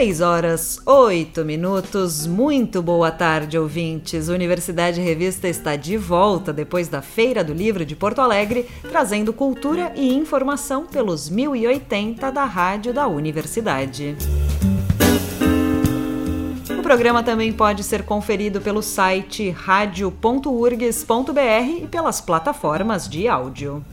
6 horas 8 minutos. Muito boa tarde, ouvintes. Universidade Revista está de volta depois da Feira do Livro de Porto Alegre, trazendo cultura e informação pelos 1080 da rádio da universidade. O programa também pode ser conferido pelo site radio.urgs.br e pelas plataformas de áudio.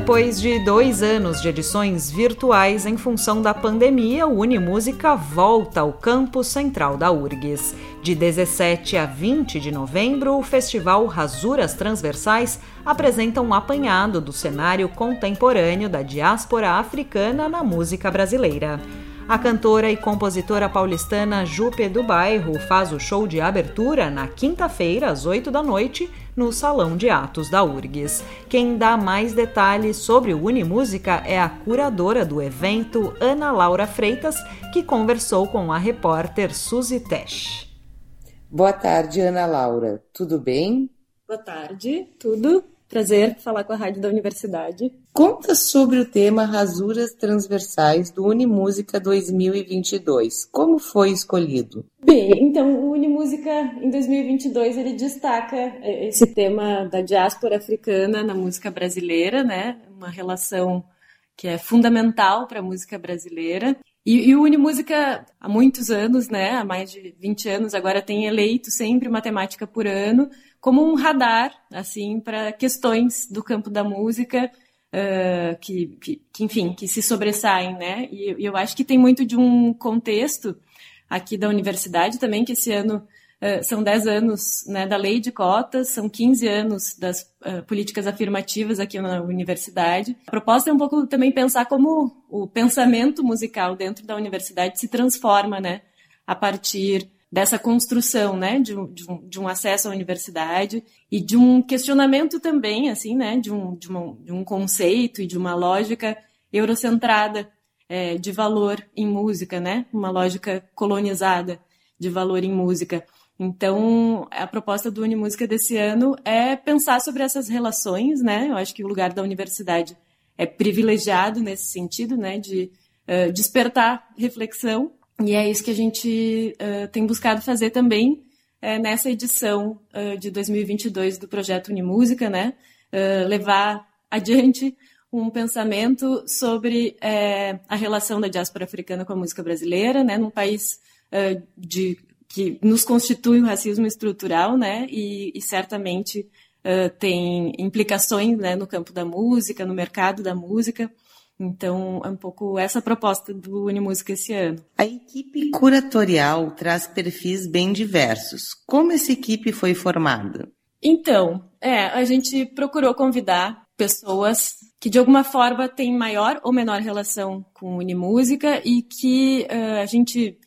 Depois de dois anos de edições virtuais em função da pandemia, o Unimúsica volta ao campus central da URGS. De 17 a 20 de novembro, o festival Rasuras Transversais apresenta um apanhado do cenário contemporâneo da diáspora africana na música brasileira. A cantora e compositora paulistana Jupe do Bairro faz o show de abertura na quinta-feira, às 8 da noite, no Salão de Atos da URGS. Quem dá mais detalhes sobre o Unimúsica é a curadora do evento, Ana Laura Freitas, que conversou com a repórter Suzy Tesh. Boa tarde, Ana Laura. Tudo bem? Boa tarde, tudo. Prazer falar com a rádio da universidade. Conta sobre o tema Rasuras Transversais do Unimúsica 2022. Como foi escolhido? Bem, então o Unimúsica em 2022 ele destaca é, esse tema da diáspora africana na música brasileira, né? Uma relação que é fundamental para a música brasileira. E, e, o Unimúsica, há muitos anos, né, há mais de 20 anos, agora tem eleito sempre uma temática por ano, como um radar, assim, para questões do campo da música, uh, que, que, que, enfim, que se sobressaem, né? E, eu acho que tem muito de um contexto aqui da universidade também, que esse ano uh, são 10 anos né, da lei de cotas, são 15 anos das uh, políticas afirmativas aqui na universidade. A proposta é um pouco também pensar como o pensamento musical dentro da universidade se transforma, né? A partir dessa construção, né, de, de, um, de um acesso à universidade e de um questionamento também, assim, né, de um, de, uma, de um conceito e de uma lógica eurocentrada é, de valor em música, né, uma lógica colonizada de valor em música. Então, a proposta do Unimúsica desse ano é pensar sobre essas relações, né? Eu acho que o lugar da universidade é privilegiado nesse sentido, né? De uh, despertar reflexão e é isso que a gente uh, tem buscado fazer também uh, nessa edição uh, de 2022 do projeto Unimúsica, né? levar adiante um pensamento sobre a relação da diáspora africana com a música brasileira, né? Num país de, que nos constitui o racismo estrutural, né? E, e certamente tem implicações né, no campo da música, no mercado da música. Então, é um pouco essa proposta do Unimúsica esse ano. A equipe curatorial traz perfis bem diversos. Como essa equipe foi formada? Então, é, a gente procurou convidar pessoas que de alguma forma têm maior ou menor relação com Unimúsica e que uh, a gente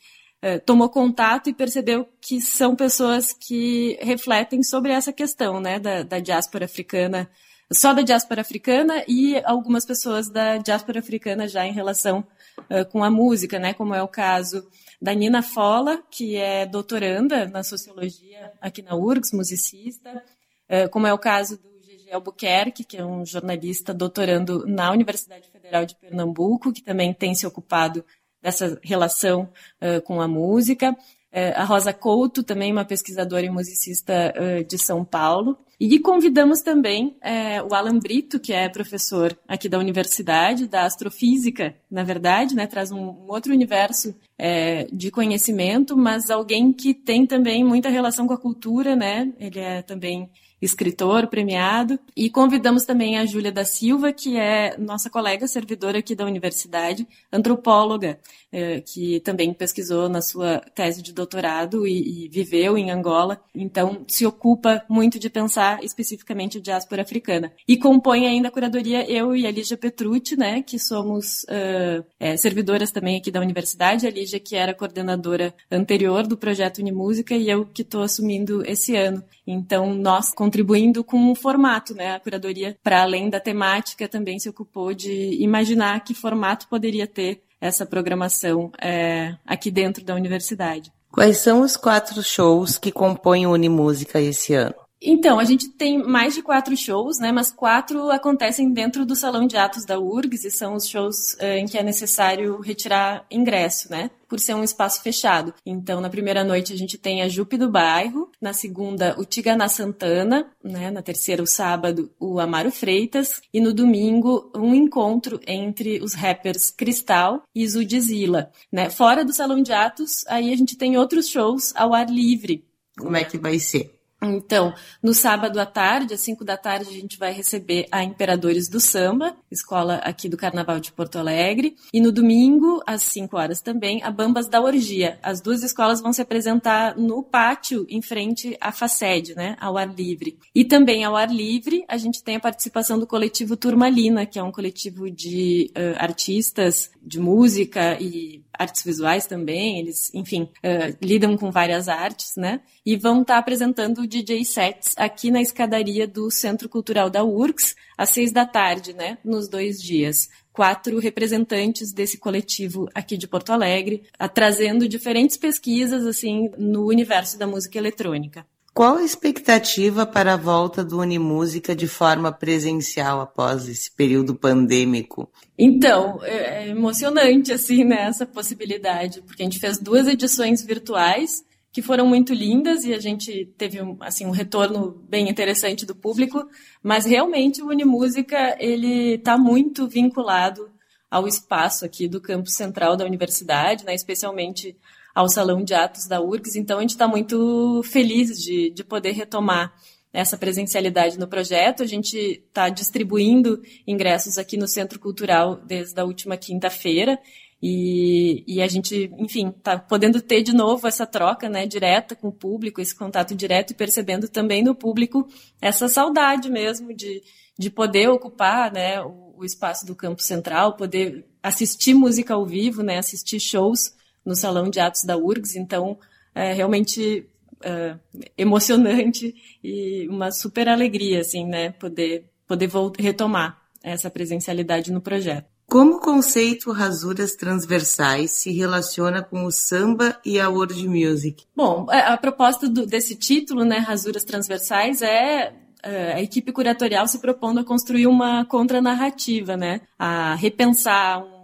uh, tomou contato e percebeu que são pessoas que refletem sobre essa questão né, da, da diáspora africana só da diáspora africana e algumas pessoas da diáspora africana já em relação uh, com a música, né? Como é o caso da Nina Fola, que é doutoranda na sociologia aqui na URGS, musicista, uh, como é o caso do Gigi Albuquerque, que é um jornalista doutorando na Universidade Federal de Pernambuco, que também tem se ocupado dessa relação uh, com a música. A Rosa Couto, também uma pesquisadora e musicista de São Paulo. E convidamos também é, o Alan Brito, que é professor aqui da universidade, da astrofísica, na verdade, né, traz um, um outro universo é, de conhecimento, mas alguém que tem também muita relação com a cultura, né? Ele é também escritor premiado. E convidamos também a Júlia da Silva, que é nossa colega servidora aqui da universidade, antropóloga, é, que também pesquisou na sua tese de doutorado e, e, viveu em Angola. Então, se ocupa muito de pensar especificamente a diáspora africana. E compõe ainda a curadoria eu e a Lígia Petrucci, né, que somos uh, é, servidoras também aqui da universidade. A Lígia, que era coordenadora anterior do projeto Unimúsica, e eu que estou assumindo esse ano. Então, nós contribuindo com o formato, né? A curadoria, para além da temática, também se ocupou de imaginar que formato poderia ter essa programação é, aqui dentro da universidade. Quais são os quatro shows que compõem o Unimúsica esse ano? Então, a gente tem mais de quatro shows, né? Mas quatro acontecem dentro do salão de atos da URGS e são os shows uh, em que é necessário retirar ingresso, né? Por ser um espaço fechado. Então, na primeira noite a gente tem a Jupe do Bairro, na segunda o Tiganá Santana, né? Na terceira, o sábado, o Amaro Freitas e no domingo um encontro entre os rappers Cristal e Zudzilla, né? Fora do salão de atos, aí a gente tem outros shows ao ar livre. Como é que vai ser? Então, no sábado à tarde, às 5 da tarde, a gente vai receber a Imperadores do Samba, escola aqui do Carnaval de Porto Alegre. E no domingo, às 5 horas também, a Bambas da Orgia. As duas escolas vão se apresentar no pátio, em frente à FACED, né, ao ar livre. E também ao ar livre, a gente tem a participação do coletivo Turmalina, que é um coletivo de uh, artistas de música e artes visuais também, eles, enfim, uh, lidam com várias artes, né? E vão estar tá apresentando DJ sets aqui na escadaria do Centro Cultural da URGS, às seis da tarde, né? Nos dois dias. Quatro representantes desse coletivo aqui de Porto Alegre, trazendo diferentes pesquisas, assim, no universo da música eletrônica. Qual a expectativa para a volta do Unimúsica de forma presencial após esse período pandêmico? Então, é, é emocionante, assim, né, essa possibilidade, porque a gente fez duas edições virtuais que foram muito lindas e a gente teve assim um retorno bem interessante do público, mas realmente o Unimúsica ele está muito vinculado ao espaço aqui do campus central da universidade, né, especialmente ao Salão de Atos da URGS. Então, a gente está muito feliz de, de poder retomar essa presencialidade no projeto. A gente está distribuindo ingressos aqui no Centro Cultural desde a última quinta-feira. E, e, a gente, enfim, está podendo ter de novo essa troca né, direta com o público, esse contato direto e percebendo também no público essa saudade mesmo de, de poder ocupar né, o, o espaço do campo central, poder assistir música ao vivo, né, assistir shows no Salão de Atos da URGS, então é realmente é, emocionante e uma super alegria, assim, né, poder, poder retomar essa presencialidade no projeto. Como o conceito rasuras transversais se relaciona com o samba e a world music? Bom, é, a proposta do, desse título, né, rasuras transversais, é, é a equipe curatorial se propondo a construir uma contranarrativa, né, a repensar um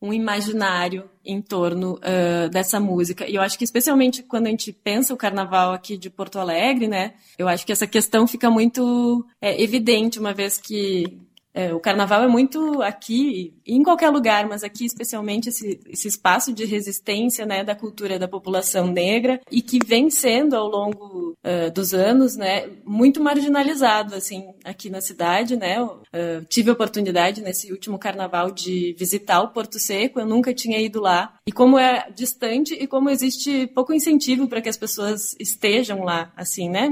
um imaginário em torno uh, dessa música. E eu acho que especialmente quando a gente pensa o carnaval aqui de Porto Alegre, né? Eu acho que essa questão fica muito é, evidente, uma vez que é, o carnaval é muito aqui, em qualquer lugar, mas aqui especialmente esse, esse espaço de resistência né, da cultura da população negra e que vem sendo ao longo uh, dos anos né, muito marginalizado assim, aqui na cidade. Né? Uh, tive a oportunidade nesse último carnaval de visitar o Porto Seco, eu nunca tinha ido lá. E como é distante e como existe pouco incentivo para que as pessoas estejam lá, assim, né?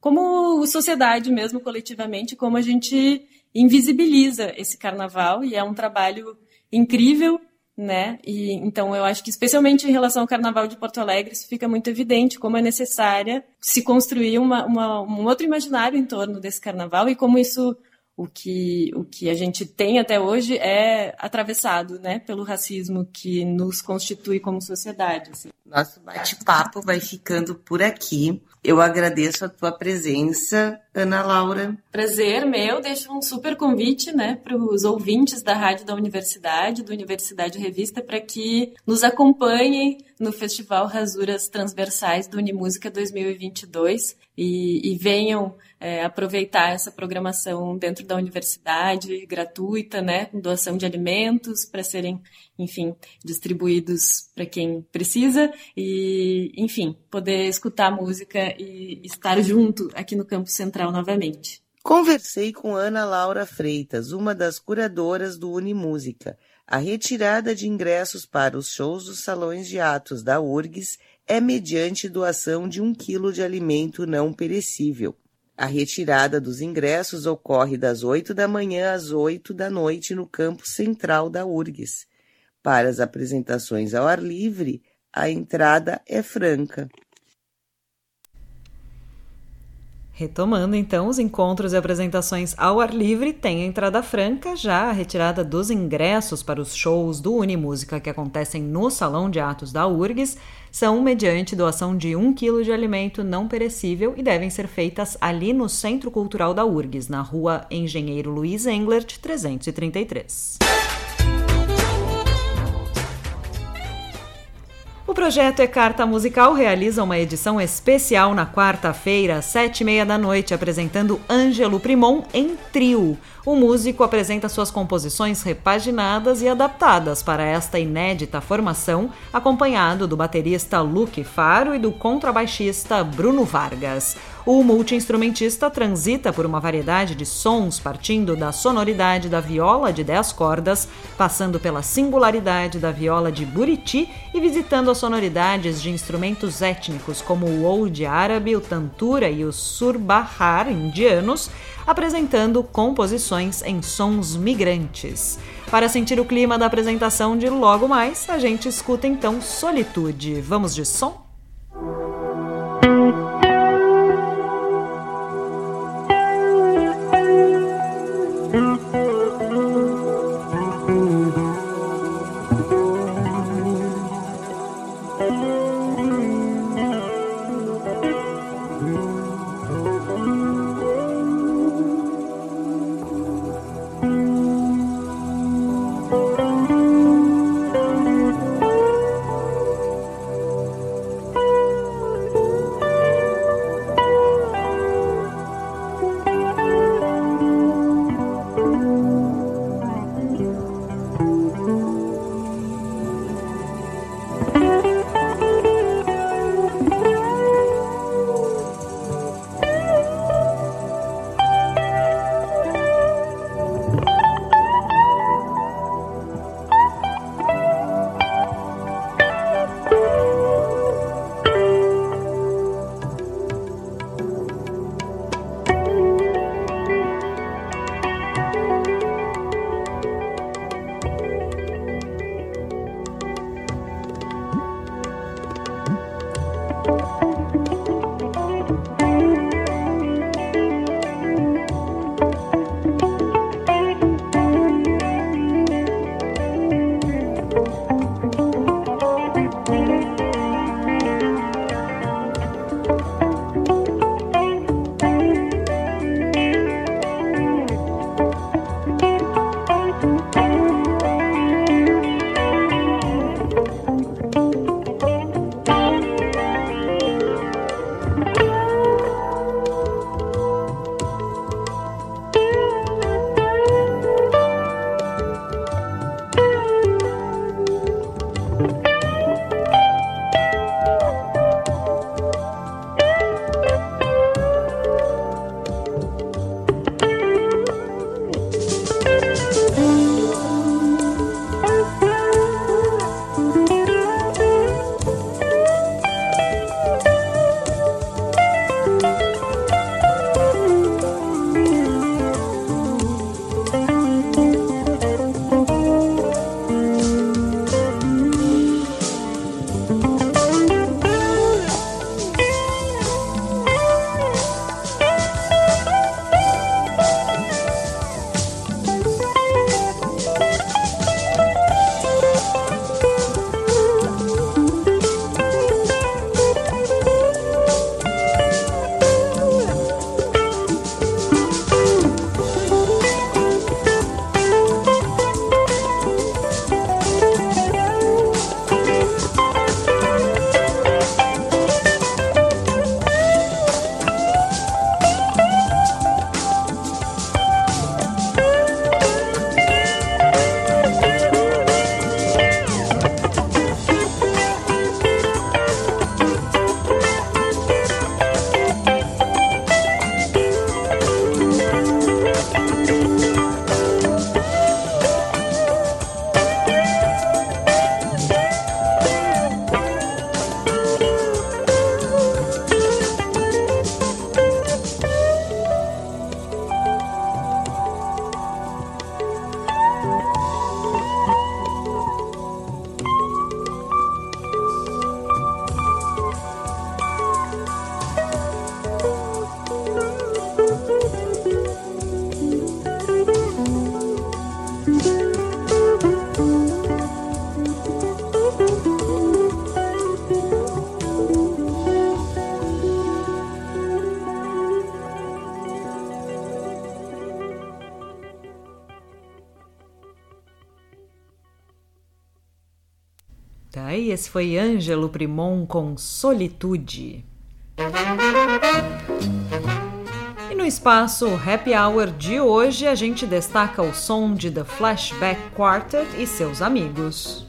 Como sociedade mesmo, coletivamente, como a gente invisibiliza esse carnaval e é um trabalho incrível, né? E então eu acho que especialmente em relação ao Carnaval de Porto Alegre isso fica muito evidente como é necessária se construir uma, uma, um outro imaginário em torno desse Carnaval e como isso o que, o que a gente tem até hoje é atravessado né, pelo racismo que nos constitui como sociedade. Assim. Nosso bate-papo vai ficando por aqui. Eu agradeço a tua presença, Ana Laura. Prazer meu, deixo um super convite né, para os ouvintes da Rádio da Universidade, do Universidade Revista, para que nos acompanhem no Festival Rasuras Transversais do Unimúsica 2022 e, e venham é, aproveitar essa programação dentro da universidade, gratuita, né, com doação de alimentos para serem, enfim, distribuídos para quem precisa e, enfim, poder escutar música e estar junto aqui no Campo Central novamente. Conversei com Ana Laura Freitas, uma das curadoras do Unimúsica. A retirada de ingressos para os shows dos salões de atos da URGS é mediante doação de um quilo de alimento não perecível. A retirada dos ingressos ocorre das 8 da manhã às 8 da noite no campo central da URGS. Para as apresentações ao ar livre, a entrada é franca. Retomando então os encontros e apresentações ao ar livre, tem a entrada franca, já a retirada dos ingressos para os shows do Unimúsica que acontecem no Salão de Atos da URGS são mediante doação de um quilo de alimento não perecível e devem ser feitas ali no Centro Cultural da URGS, na rua Engenheiro Luiz Englert, 333. O projeto E Carta Musical realiza uma edição especial na quarta-feira, às sete e meia da noite, apresentando Ângelo Primon em trio. O músico apresenta suas composições repaginadas e adaptadas para esta inédita formação, acompanhado do baterista Luke Faro e do contrabaixista Bruno Vargas. O multiinstrumentista transita por uma variedade de sons, partindo da sonoridade da viola de 10 cordas, passando pela singularidade da viola de Buriti e visitando as sonoridades de instrumentos étnicos como o oud árabe, o tantura e o surbahar indianos, apresentando composições em sons migrantes. Para sentir o clima da apresentação de logo mais, a gente escuta então Solitude. Vamos de som? Foi Ângelo Primon com Solitude. E no espaço Happy Hour de hoje a gente destaca o som de The Flashback Quartet e seus amigos.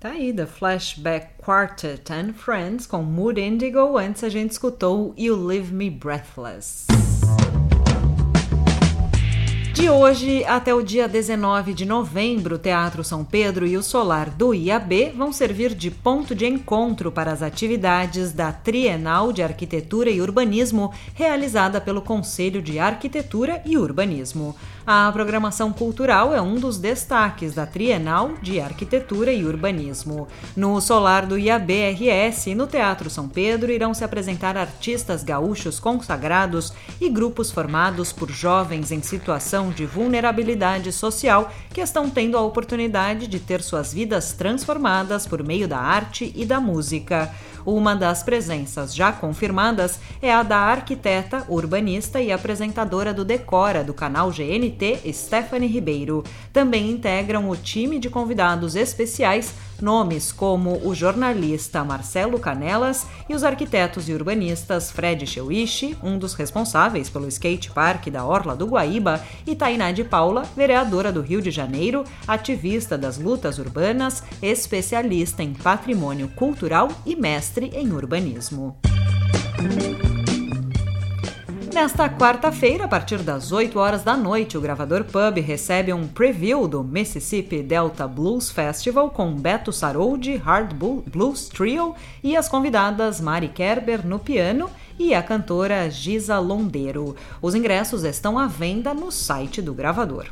Tá aí, The Flashback Quartet and Friends com Mood Indigo. Antes a gente escutou You Leave Me Breathless. De hoje até o dia 19 de novembro, o Teatro São Pedro e o Solar do IAB vão servir de ponto de encontro para as atividades da Trienal de Arquitetura e Urbanismo, realizada pelo Conselho de Arquitetura e Urbanismo. A programação cultural é um dos destaques da Trienal de Arquitetura e Urbanismo. No Solar do IAB-RS e no Teatro São Pedro irão se apresentar artistas gaúchos consagrados e grupos formados por jovens em situação de vulnerabilidade social que estão tendo a oportunidade de ter suas vidas transformadas por meio da arte e da música. Uma das presenças já confirmadas é a da arquiteta, urbanista e apresentadora do Decora do canal GNT, Stephanie Ribeiro. Também integram o time de convidados especiais nomes como o jornalista Marcelo Canelas e os arquitetos e urbanistas Fred Cheuishi, um dos responsáveis pelo skate park da Orla do Guaíba, e Tainá de Paula, vereadora do Rio de Janeiro, ativista das lutas urbanas, especialista em patrimônio cultural e mestre em urbanismo. Nesta quarta-feira, a partir das 8 horas da noite, o Gravador Pub recebe um preview do Mississippi Delta Blues Festival com Beto Saroldi, Hard Blues Trio e as convidadas Mari Kerber no piano e a cantora Giza Londeiro. Os ingressos estão à venda no site do gravador.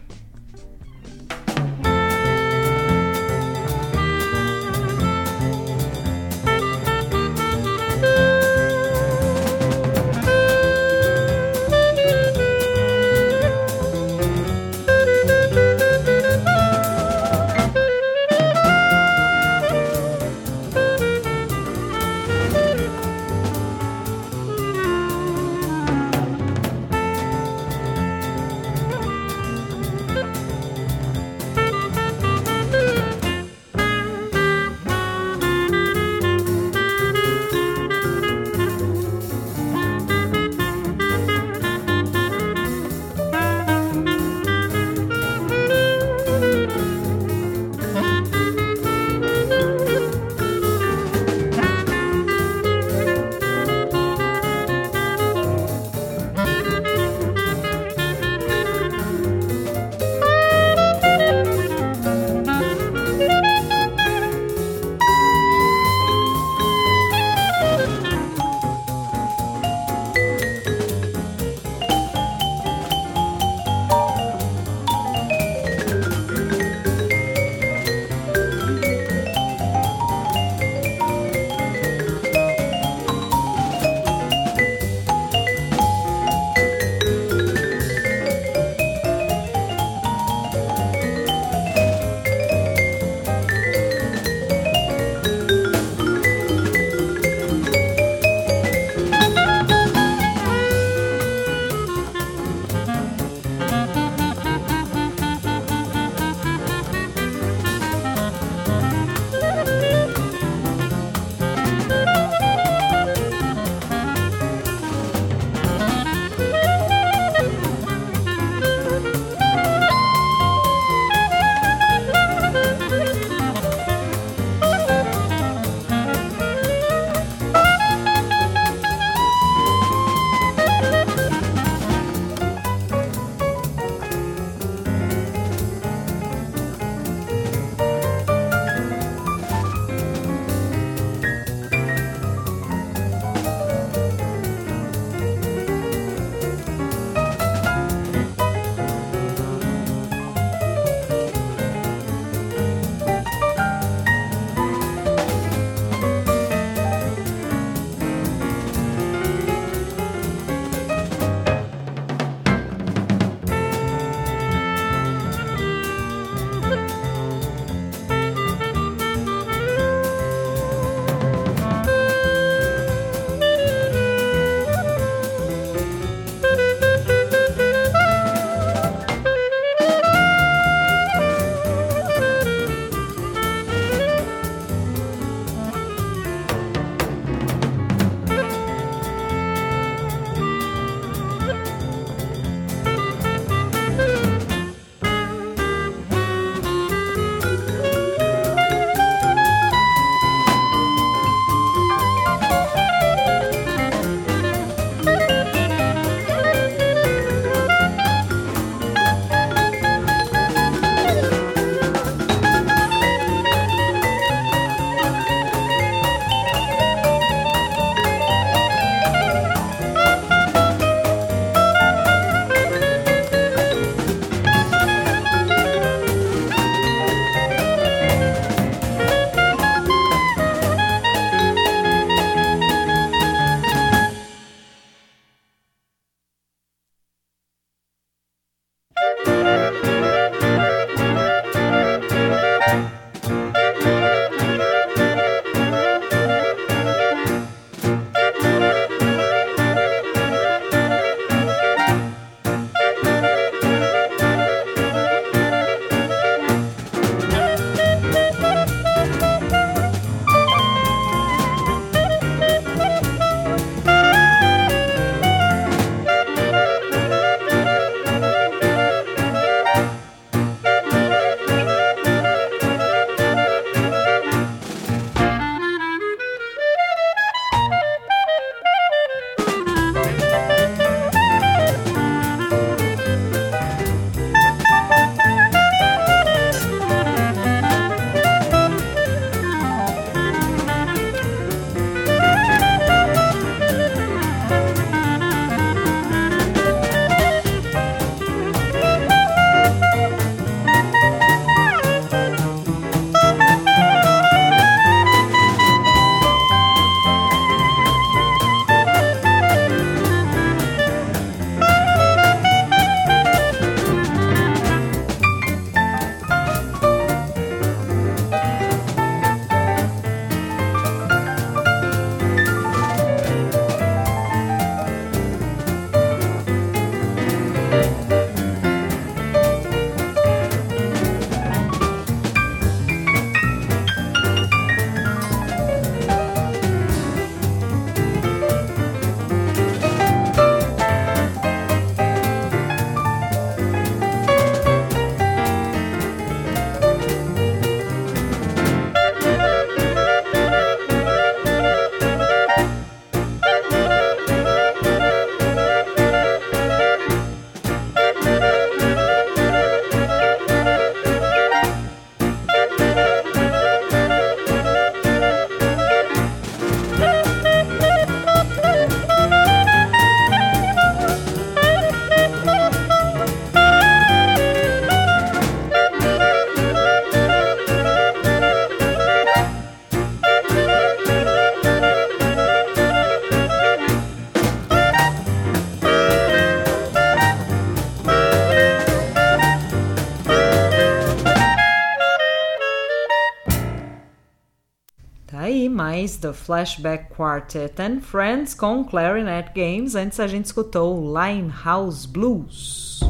Do Flashback Quartet and Friends com Clarinet Games. Antes a gente escutou Limehouse Blues.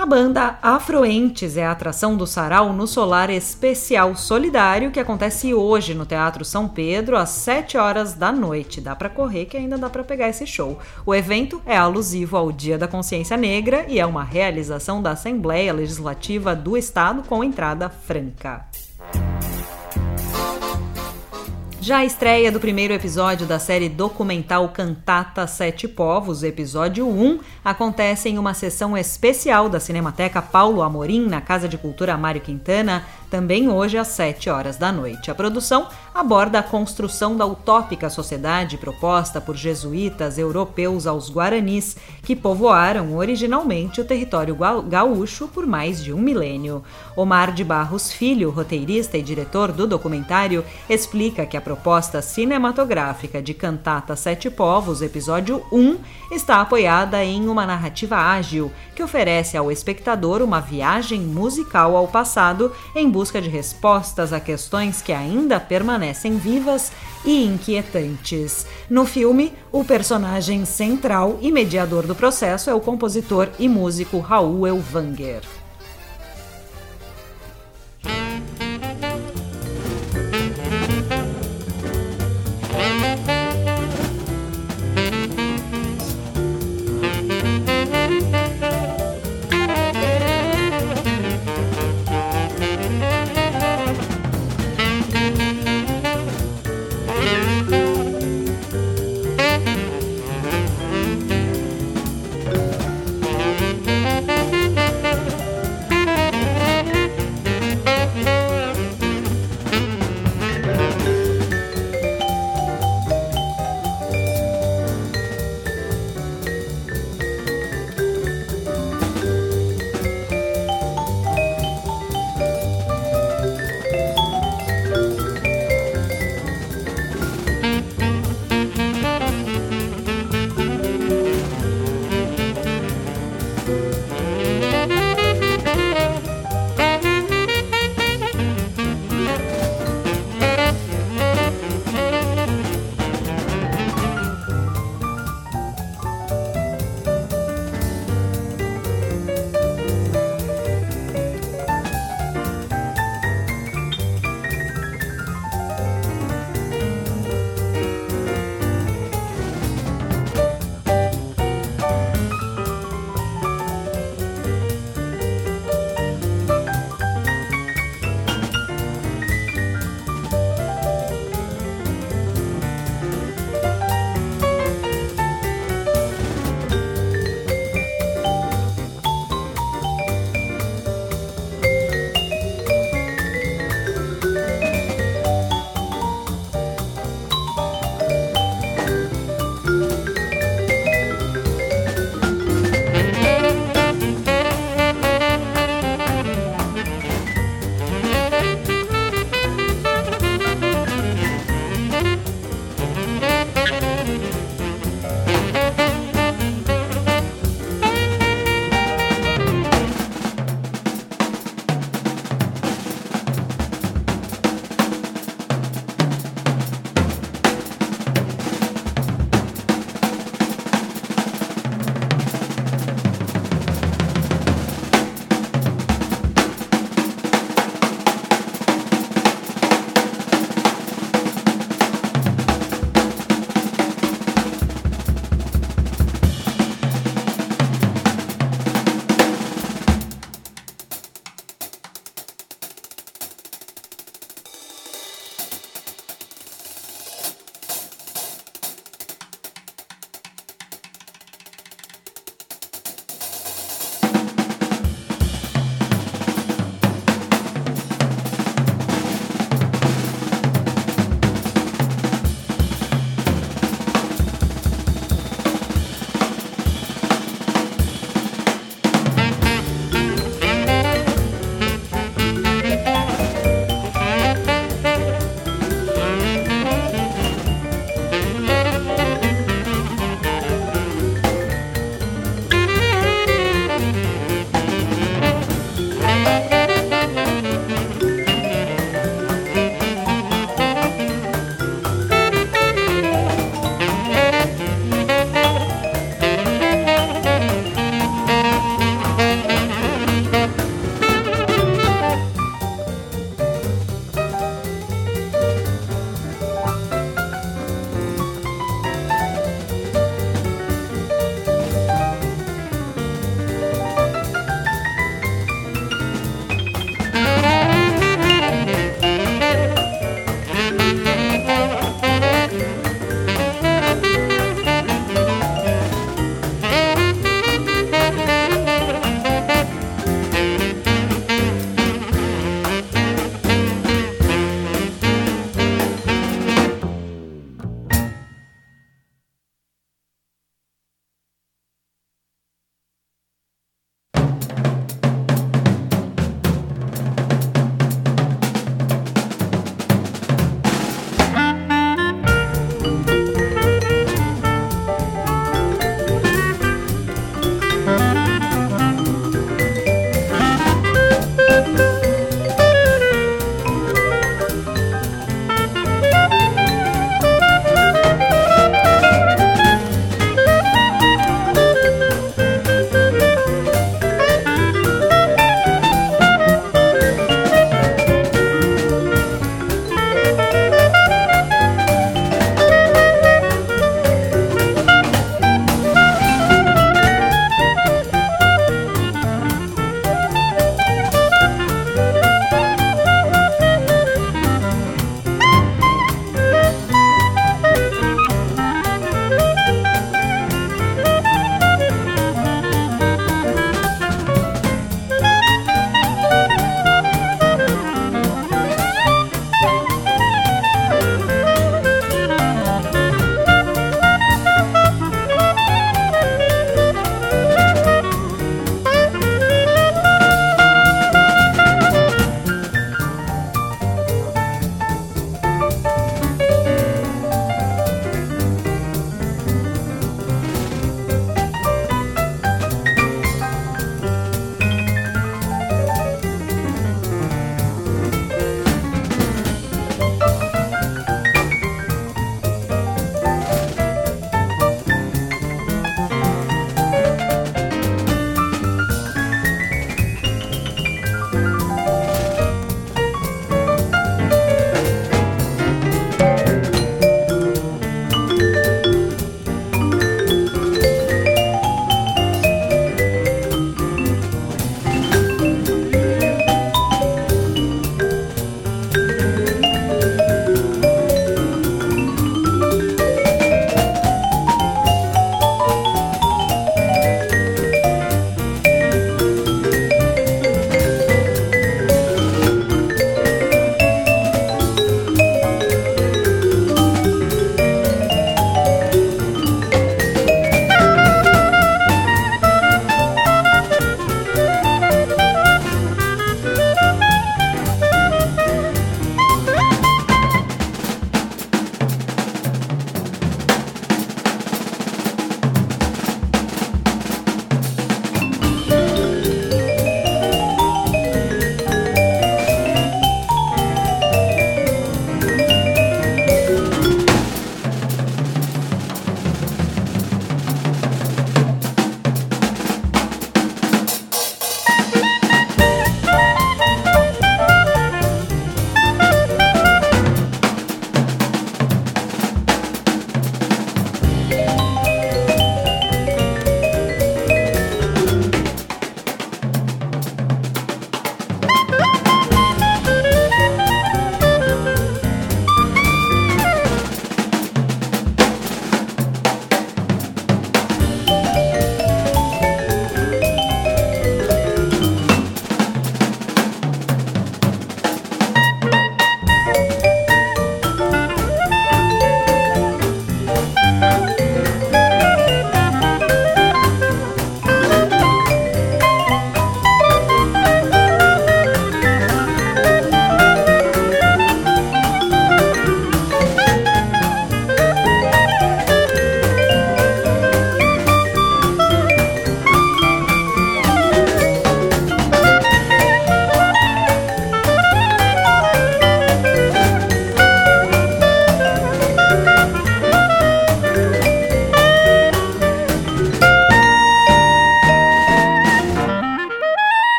A banda Afroentes é a atração do Sarau no Solar Especial Solidário que acontece hoje no Teatro São Pedro às 7 horas da noite. Dá para correr que ainda dá para pegar esse show. O evento é alusivo ao Dia da Consciência Negra e é uma realização da Assembleia Legislativa do Estado com entrada franca. Já a estreia do primeiro episódio da série documental Cantata Sete Povos, episódio 1, acontece em uma sessão especial da Cinemateca Paulo Amorim, na Casa de Cultura Mário Quintana, também hoje às 7 horas da noite. A produção aborda a construção da utópica sociedade proposta por jesuítas europeus aos guaranis, que povoaram originalmente o território gaúcho por mais de um milênio. Omar de Barros Filho, roteirista e diretor do documentário, explica que a proposta cinematográfica de Cantata Sete Povos, episódio 1, está apoiada em uma narrativa ágil que oferece ao espectador uma viagem musical ao passado em busca de respostas a questões que ainda permanecem vivas e inquietantes. No filme, o personagem central e mediador do processo é o compositor e músico Raul Elvanger.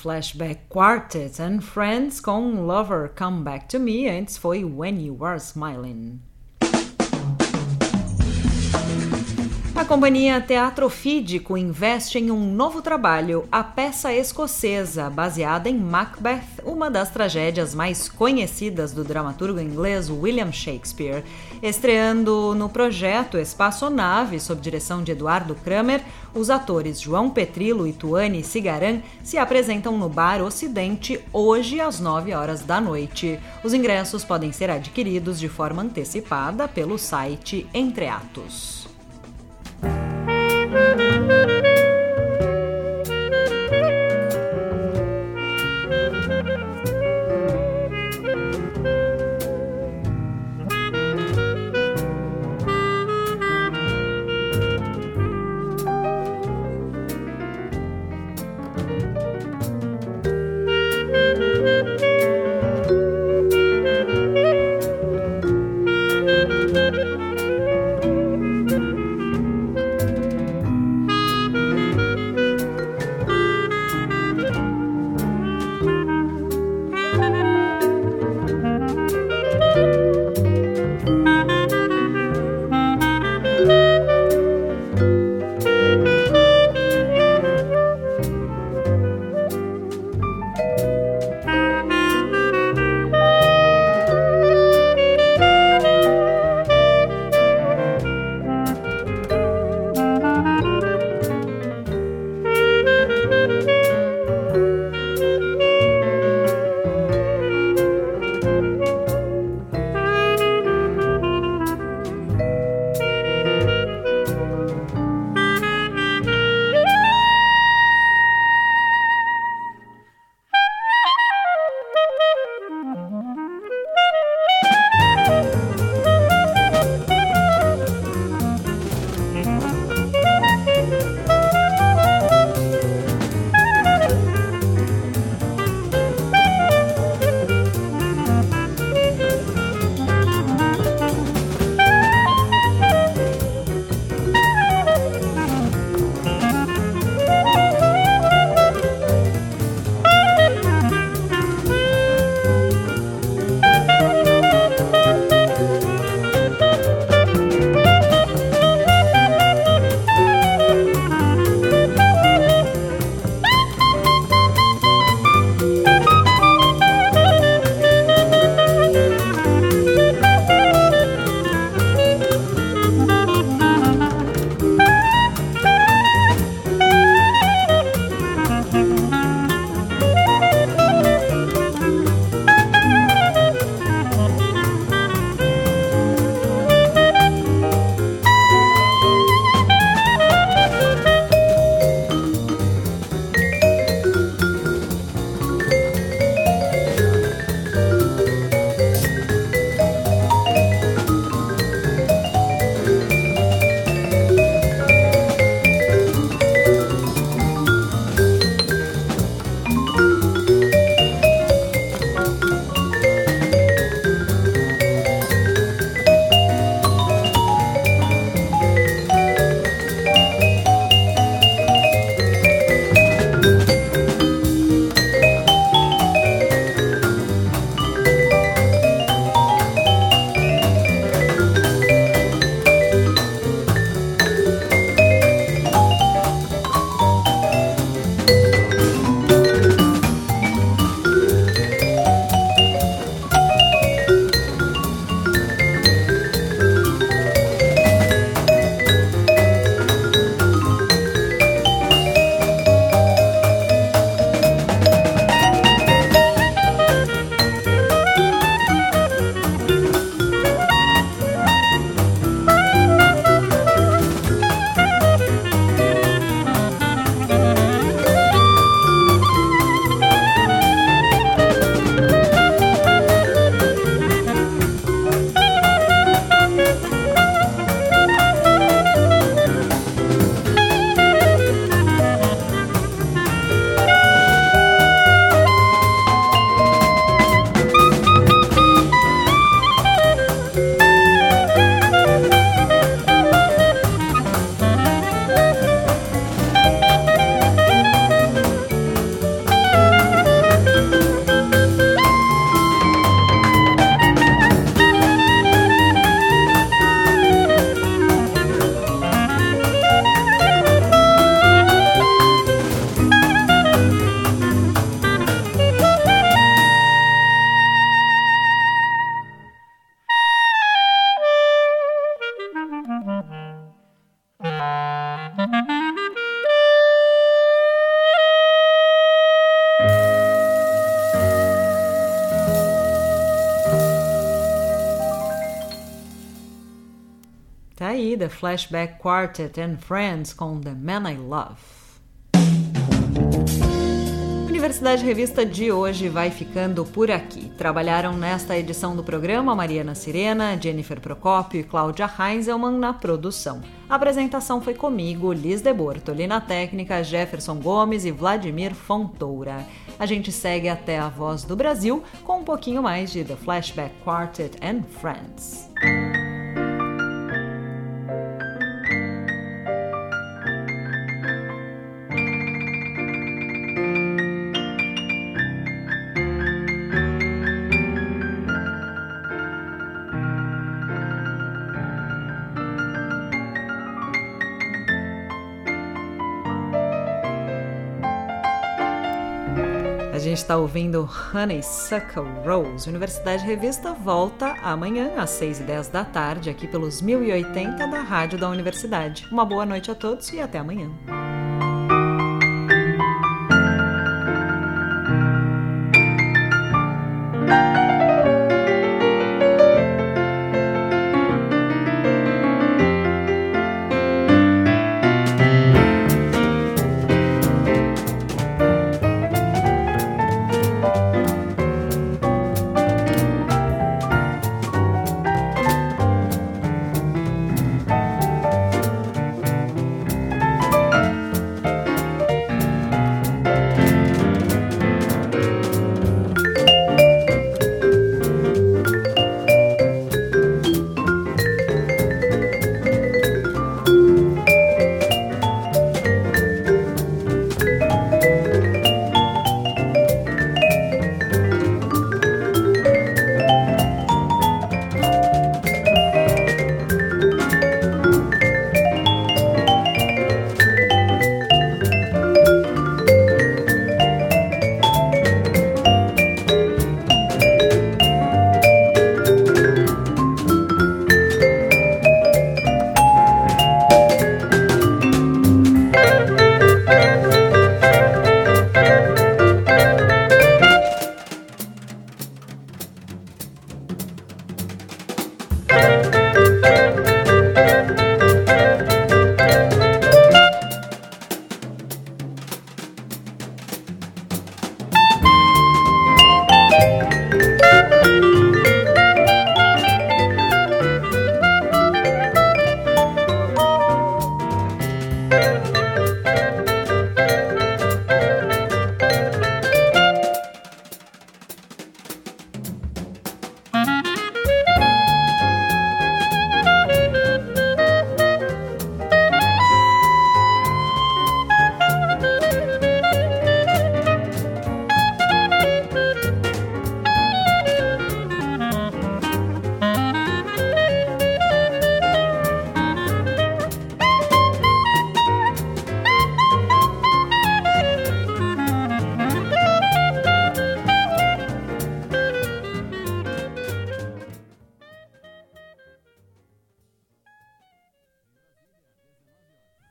Flashback Quartet and Friends com Lover Come Back to Me. Antes foi When You Are Smiling. A companhia Teatro Fídico investe em um novo trabalho, a peça escocesa, baseada em Macbeth, uma das tragédias mais conhecidas do dramaturgo inglês William Shakespeare. Estreando no projeto Espaçonave, sob direção de Eduardo Kramer, os atores João Petrilo e Tuane Cigaran se apresentam no Bar Ocidente hoje às 9 horas da noite. Os ingressos podem ser adquiridos de forma antecipada pelo site Entreatos. thank you Flashback Quartet and Friends com The Man I Love. Universidade Revista de hoje vai ficando por aqui. Trabalharam nesta edição do programa Mariana Sirena, Jennifer Procópio e Cláudia Heinzelmann na produção. A apresentação foi comigo, Liz de Bortoli na técnica, Jefferson Gomes e Vladimir Fontoura. A gente segue até a Voz do Brasil com um pouquinho mais de The Flashback Quartet and Friends. Está ouvindo Honeysuckle Rose. Universidade Revista volta amanhã às 6 e 10 da tarde aqui pelos 1080 da Rádio da Universidade. Uma boa noite a todos e até amanhã.